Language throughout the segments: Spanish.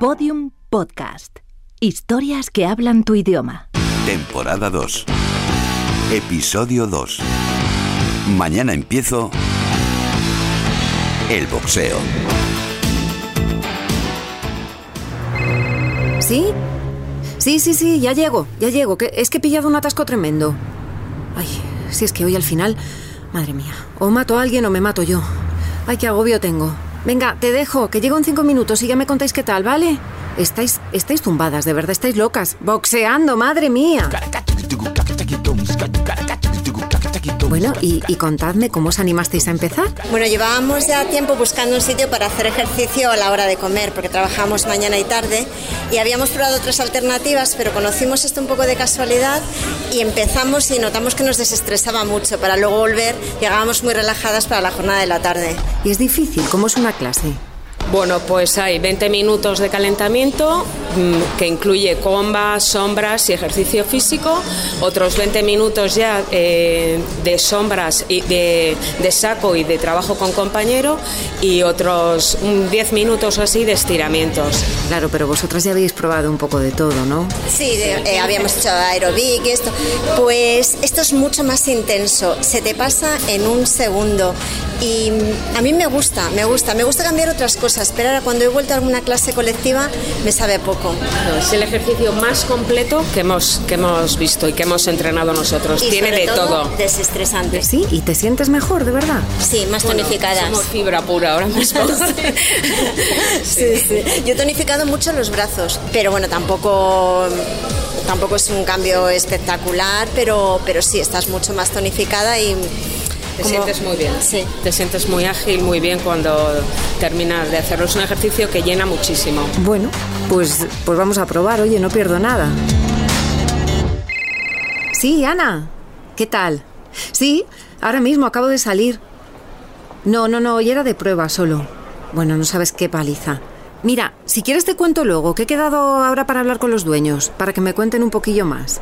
Podium Podcast. Historias que hablan tu idioma. Temporada 2. Episodio 2. Mañana empiezo el boxeo. ¿Sí? Sí, sí, sí, ya llego, ya llego. Que es que he pillado un atasco tremendo. Ay, si es que hoy al final... Madre mía, o mato a alguien o me mato yo. Ay, qué agobio tengo. Venga, te dejo, que llego en cinco minutos y ya me contáis qué tal, ¿vale? Estáis, estáis tumbadas, de verdad, estáis locas. Boxeando, madre mía. Bueno, y, y contadme cómo os animasteis a empezar. Bueno, llevábamos ya tiempo buscando un sitio para hacer ejercicio a la hora de comer, porque trabajamos mañana y tarde, y habíamos probado otras alternativas, pero conocimos esto un poco de casualidad y empezamos y notamos que nos desestresaba mucho para luego volver, llegábamos muy relajadas para la jornada de la tarde. Y es difícil, ¿cómo es una clase? Bueno, pues hay 20 minutos de calentamiento mm, que incluye combas, sombras y ejercicio físico, otros 20 minutos ya eh, de sombras y de, de saco y de trabajo con compañero y otros mm, 10 minutos o así de estiramientos. Claro, pero vosotras ya habéis probado un poco de todo, ¿no? Sí, de- eh, habíamos hecho aerobic y esto. Pues esto es mucho más intenso, se te pasa en un segundo. Y mm, a mí me gusta, me gusta, me gusta cambiar otras cosas, pero ahora cuando he vuelto a alguna clase colectiva me sabe poco. No, Es el ejercicio más completo que hemos, que hemos visto y que hemos entrenado nosotros. Y Tiene sobre de todo. desestresante. Sí, y te sientes mejor, de verdad. Sí, más tonificadas. Somos fibra pura ahora mismo. Sí, sí. Yo he tonificado mucho los brazos, pero bueno, tampoco tampoco es un cambio espectacular, pero, pero sí, estás mucho más tonificada y... Te como- sientes muy bien. Sí. Te sientes muy ágil, muy bien cuando terminas de hacerlo. Es un ejercicio que llena muchísimo. Bueno, pues, pues vamos a probar, oye, no pierdo nada. Sí, Ana, ¿qué tal? Sí, ahora mismo acabo de salir. No, no, no, hoy era de prueba solo. Bueno, no sabes qué paliza. Mira, si quieres te cuento luego, que he quedado ahora para hablar con los dueños, para que me cuenten un poquillo más.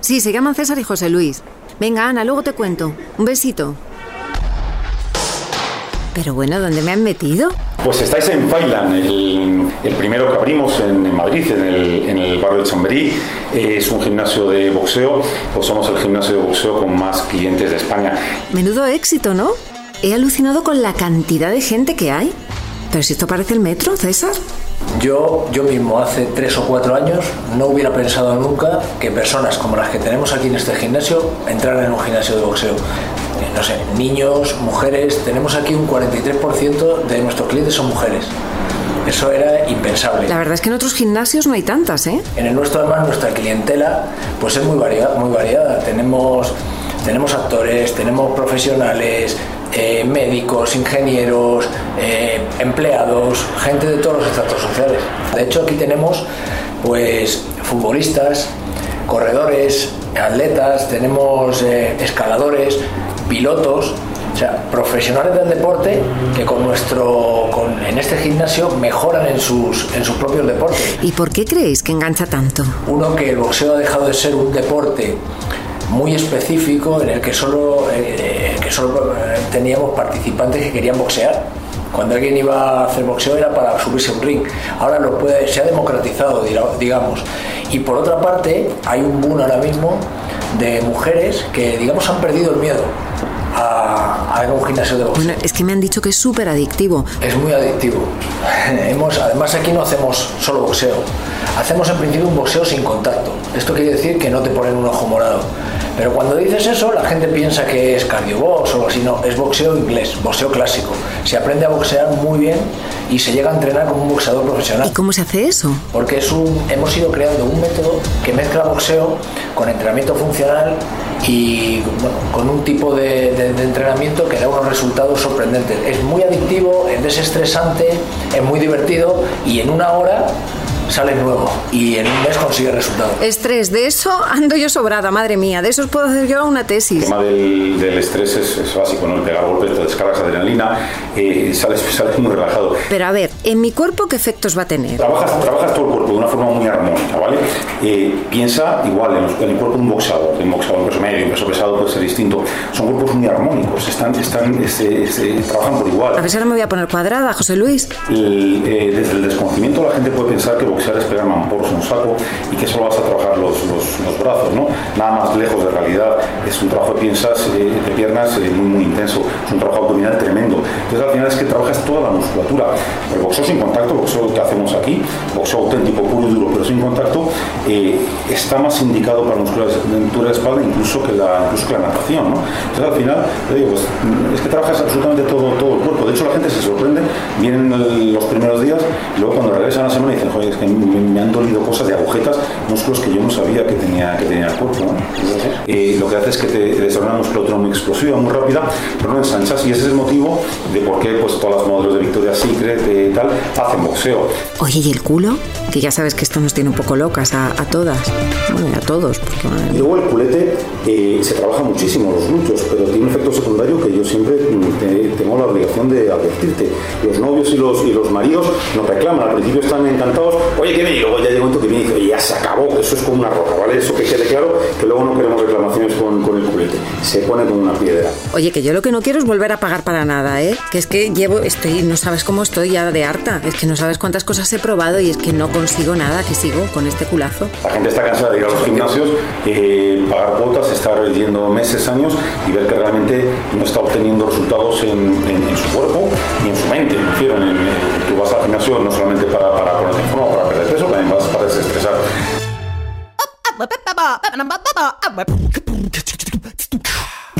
Sí, se llaman César y José Luis. Venga, Ana, luego te cuento. Un besito. Pero bueno, ¿dónde me han metido? Pues estáis en Failan, el, el primero que abrimos en, en Madrid, en el, en el barrio de Chamberí. Es un gimnasio de boxeo, pues somos el gimnasio de boxeo con más clientes de España. Menudo éxito, ¿no? He alucinado con la cantidad de gente que hay. Pero si esto parece el metro, César. Yo, yo mismo hace tres o cuatro años no hubiera pensado nunca que personas como las que tenemos aquí en este gimnasio entraran en un gimnasio de boxeo. Eh, No sé, niños, mujeres, tenemos aquí un 43% de nuestros clientes son mujeres. Eso era impensable. La verdad es que en otros gimnasios no hay tantas, ¿eh? En el nuestro además nuestra clientela pues es muy variada, muy variada. Tenemos, tenemos actores, tenemos profesionales, eh, médicos, ingenieros, eh, empleados, gente de todos los estratos sociales. De hecho aquí tenemos pues futbolistas, corredores, atletas, tenemos eh, escaladores, pilotos, o sea, profesionales del deporte que con nuestro, con, en este gimnasio mejoran en sus, en sus propios deportes. ¿Y por qué creéis que engancha tanto? Uno, que el boxeo ha dejado de ser un deporte muy específico en el que solo, eh, que solo eh, teníamos participantes que querían boxear. Cuando alguien iba a hacer boxeo era para subirse a un ring. Ahora lo puede, se ha democratizado, digamos. Y por otra parte, hay un boom ahora mismo de mujeres que, digamos, han perdido el miedo a, a un gimnasio de boxeo. Bueno, es que me han dicho que es súper adictivo. Es muy adictivo. Hemos, además aquí no hacemos solo boxeo. Hacemos en principio un boxeo sin contacto. Esto quiere decir que no te ponen un ojo morado. Pero cuando dices eso, la gente piensa que es cardiobox o algo así. No, es boxeo inglés, boxeo clásico. Se aprende a boxear muy bien y se llega a entrenar como un boxeador profesional. ¿Y cómo se hace eso? Porque es un, hemos ido creando un método que mezcla boxeo con entrenamiento funcional y bueno, con un tipo de, de- de entrenamiento que da unos resultados sorprendentes. Es muy adictivo, es desestresante, es muy divertido y en una hora sale nuevo y en un mes consigue resultados. Estrés, de eso ando yo sobrada, madre mía. De eso os puedo hacer yo una El tesis. tema del, del estrés es, es básico, ¿no? El pegar golpes, te descargas adrenalina, eh, sales, sales muy relajado. Pero a ver, ¿en mi cuerpo qué efectos va a tener? Trabajas, trabajas todo el cuerpo de una forma muy armónica, ¿vale? Eh, piensa igual en, los- en el cuerpo de un boxeador, de un boxeador en peso medio, en peso pesado puede ser distinto. Son cuerpos muy armónicos, están, están, este, este, trabajan por igual. A ver si ahora me voy a poner cuadrada, José Luis. El, eh, desde el desconocimiento la gente puede pensar que boxear es pegar mamporros en un saco y que solo vas a trabajar los, los, brazos, ¿no? Nada más lejos de realidad. Es un trabajo de, piensas, eh, de piernas eh, muy, intenso. Es un trabajo abdominal tremendo. Entonces al final es que trabajas toda la musculatura. El boxeo sin contacto, el boxeo que hacemos aquí, boxeo auténtico, puro y duro, pero sin contacto, eh, está más indicado para musculatura de espalda incluso que la, incluso la natación. Entonces al final, te digo, pues, es que trabajas absolutamente todo, todo el cuerpo. De hecho la gente se sorprende, vienen los primeros días y luego cuando regresan a la semana dicen, joder, me, me han dolido cosas de agujetas, músculos que yo no sabía que tenía, que tenía el cuerpo, ¿no? Eh, lo que hace es que te desarrolla una musculatura muy explosiva, muy rápida, pero no ensanchas y ese es el motivo de por qué pues, todas las modelos de Victoria's Secret y tal hacen boxeo. Oye, ¿y el culo? Que ya sabes que esto nos tiene un poco locas a, a todas. Bueno, y a todos, porque Y luego el culete eh, se trabaja muchísimo los glúteos, pero tiene un efecto secundario que yo siempre mm, te- tengo la obligación de advertirte. Los novios y los, y los maridos nos reclaman, al principio están encantados, oye, que me luego ya llega un momento que y dice, oye, ya se acabó, eso es como una roca, ¿vale? Eso que quede claro, que luego no queremos reclamaciones con, con el culete, se pone como una piedra. Oye, que yo lo que no quiero es volver a pagar para nada, ¿eh? Que es que llevo, estoy, no sabes cómo estoy ya de harta. Es que no sabes cuántas cosas he probado y es que no consigo nada, que sigo con este culazo. La gente está cansada de ir a los gimnasios, eh, pagar cuotas, estar yendo meses, años y ver que realmente no está obteniendo resultados en, en- en su cuerpo ni en su mente. Me refiero, en- en- tú vas al gimnasio no solamente para, para ponerte en forma, para أنا مبططه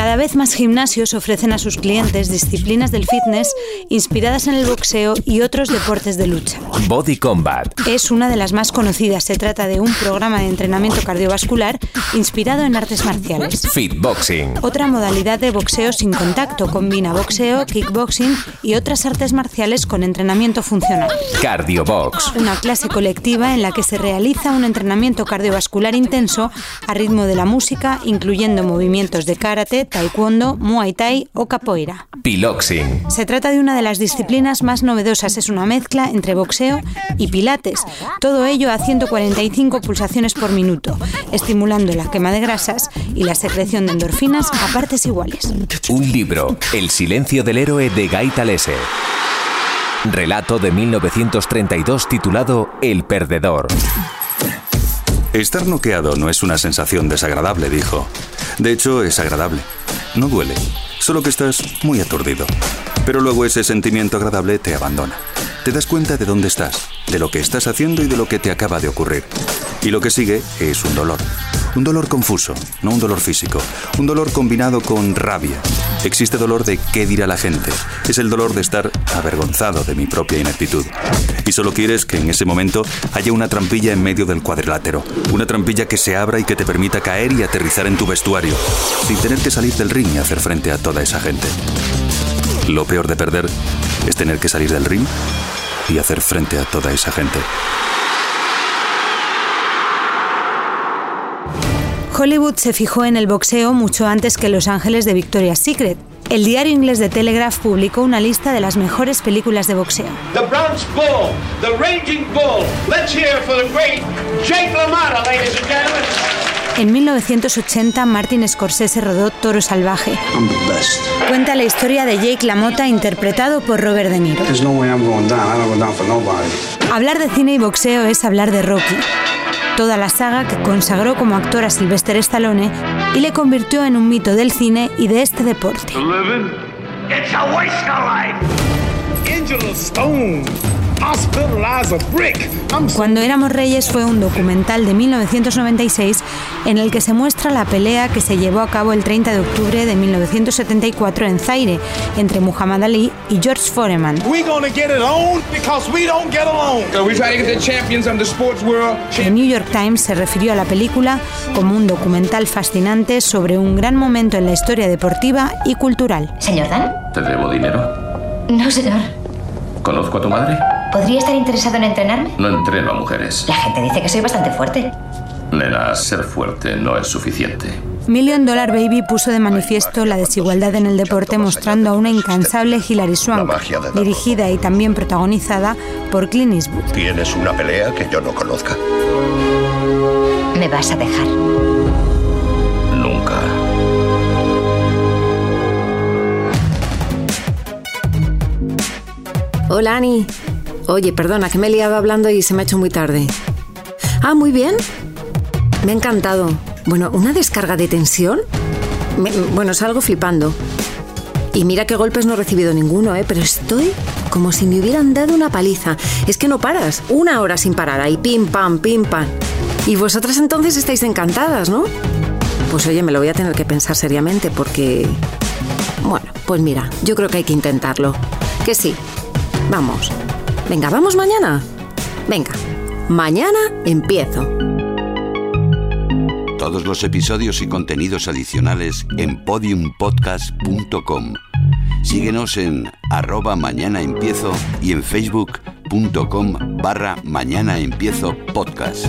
Cada vez más gimnasios ofrecen a sus clientes disciplinas del fitness inspiradas en el boxeo y otros deportes de lucha. Body Combat. Es una de las más conocidas. Se trata de un programa de entrenamiento cardiovascular inspirado en artes marciales. Fitboxing. Otra modalidad de boxeo sin contacto combina boxeo, kickboxing y otras artes marciales con entrenamiento funcional. Cardiobox. Una clase colectiva en la que se realiza un entrenamiento cardiovascular intenso a ritmo de la música, incluyendo movimientos de karate, taekwondo, muay thai o capoeira. Piloxing. Se trata de una de las disciplinas más novedosas. Es una mezcla entre boxeo y pilates. Todo ello a 145 pulsaciones por minuto, estimulando la quema de grasas y la secreción de endorfinas a partes iguales. Un libro. El silencio del héroe de Guy Talese. Relato de 1932 titulado El perdedor. Estar noqueado no es una sensación desagradable, dijo. De hecho, es agradable. No duele, solo que estás muy aturdido. Pero luego ese sentimiento agradable te abandona. Te das cuenta de dónde estás, de lo que estás haciendo y de lo que te acaba de ocurrir. Y lo que sigue es un dolor. Un dolor confuso, no un dolor físico. Un dolor combinado con rabia. Existe dolor de qué dirá la gente. Es el dolor de estar avergonzado de mi propia ineptitud. Y solo quieres que en ese momento haya una trampilla en medio del cuadrilátero. Una trampilla que se abra y que te permita caer y aterrizar en tu vestuario. Sin tener que salir del ring y hacer frente a toda esa gente. Lo peor de perder es tener que salir del ring y hacer frente a toda esa gente. Hollywood se fijó en el boxeo mucho antes que Los Ángeles de Victoria's Secret. El diario inglés The Telegraph publicó una lista de las mejores películas de boxeo. The Bronx Bull, the Raging Bull. Let's hear for the great Jake LaMotta, ladies and gentlemen. En 1980, Martin Scorsese rodó Toro Salvaje. Cuenta la historia de Jake LaMotta interpretado por Robert De Niro. No way I'm going down. I don't go down for nobody. Hablar de cine y boxeo es hablar de Rocky, toda la saga que consagró como actor a Sylvester Stallone y le convirtió en un mito del cine y de este deporte. Living, it's a waste of life. Angela Stone, Cuando éramos reyes fue un documental de 1996 en el que se muestra la pelea que se llevó a cabo el 30 de octubre de 1974 en Zaire entre Muhammad Ali y George Foreman. The New York Times se refirió a la película como un documental fascinante sobre un gran momento en la historia deportiva y cultural. ¿Señor Dan? ¿Te debo dinero? No, señor. ¿Conozco a tu madre? ¿Podría estar interesado en entrenarme? No entreno a mujeres. La gente dice que soy bastante fuerte. Nena, ser fuerte no es suficiente. Million Dollar Baby puso de manifiesto la desigualdad en el deporte mostrando a una incansable Hilary Swank, dirigida y también protagonizada por Clint Eastwood. ¿Tienes una pelea que yo no conozca? Me vas a dejar. Nunca. Hola, Ani. Oye, perdona, que me he liado hablando y se me ha hecho muy tarde. Ah, muy bien. Me ha encantado. Bueno, ¿una descarga de tensión? Me- bueno, salgo flipando. Y mira qué golpes no he recibido ninguno, ¿eh? Pero estoy como si me hubieran dado una paliza. Es que no paras. Una hora sin parar. Ahí pim, pam, pim, pam. Y vosotras entonces estáis encantadas, ¿no? Pues oye, me lo voy a tener que pensar seriamente porque... Bueno, pues mira, yo creo que hay que intentarlo. Que sí. Vamos. Venga, vamos mañana. Venga, mañana empiezo. Todos los episodios y contenidos adicionales en podiumpodcast.com. Síguenos en arroba mañana empiezo y en facebook.com barra mañana empiezo podcast.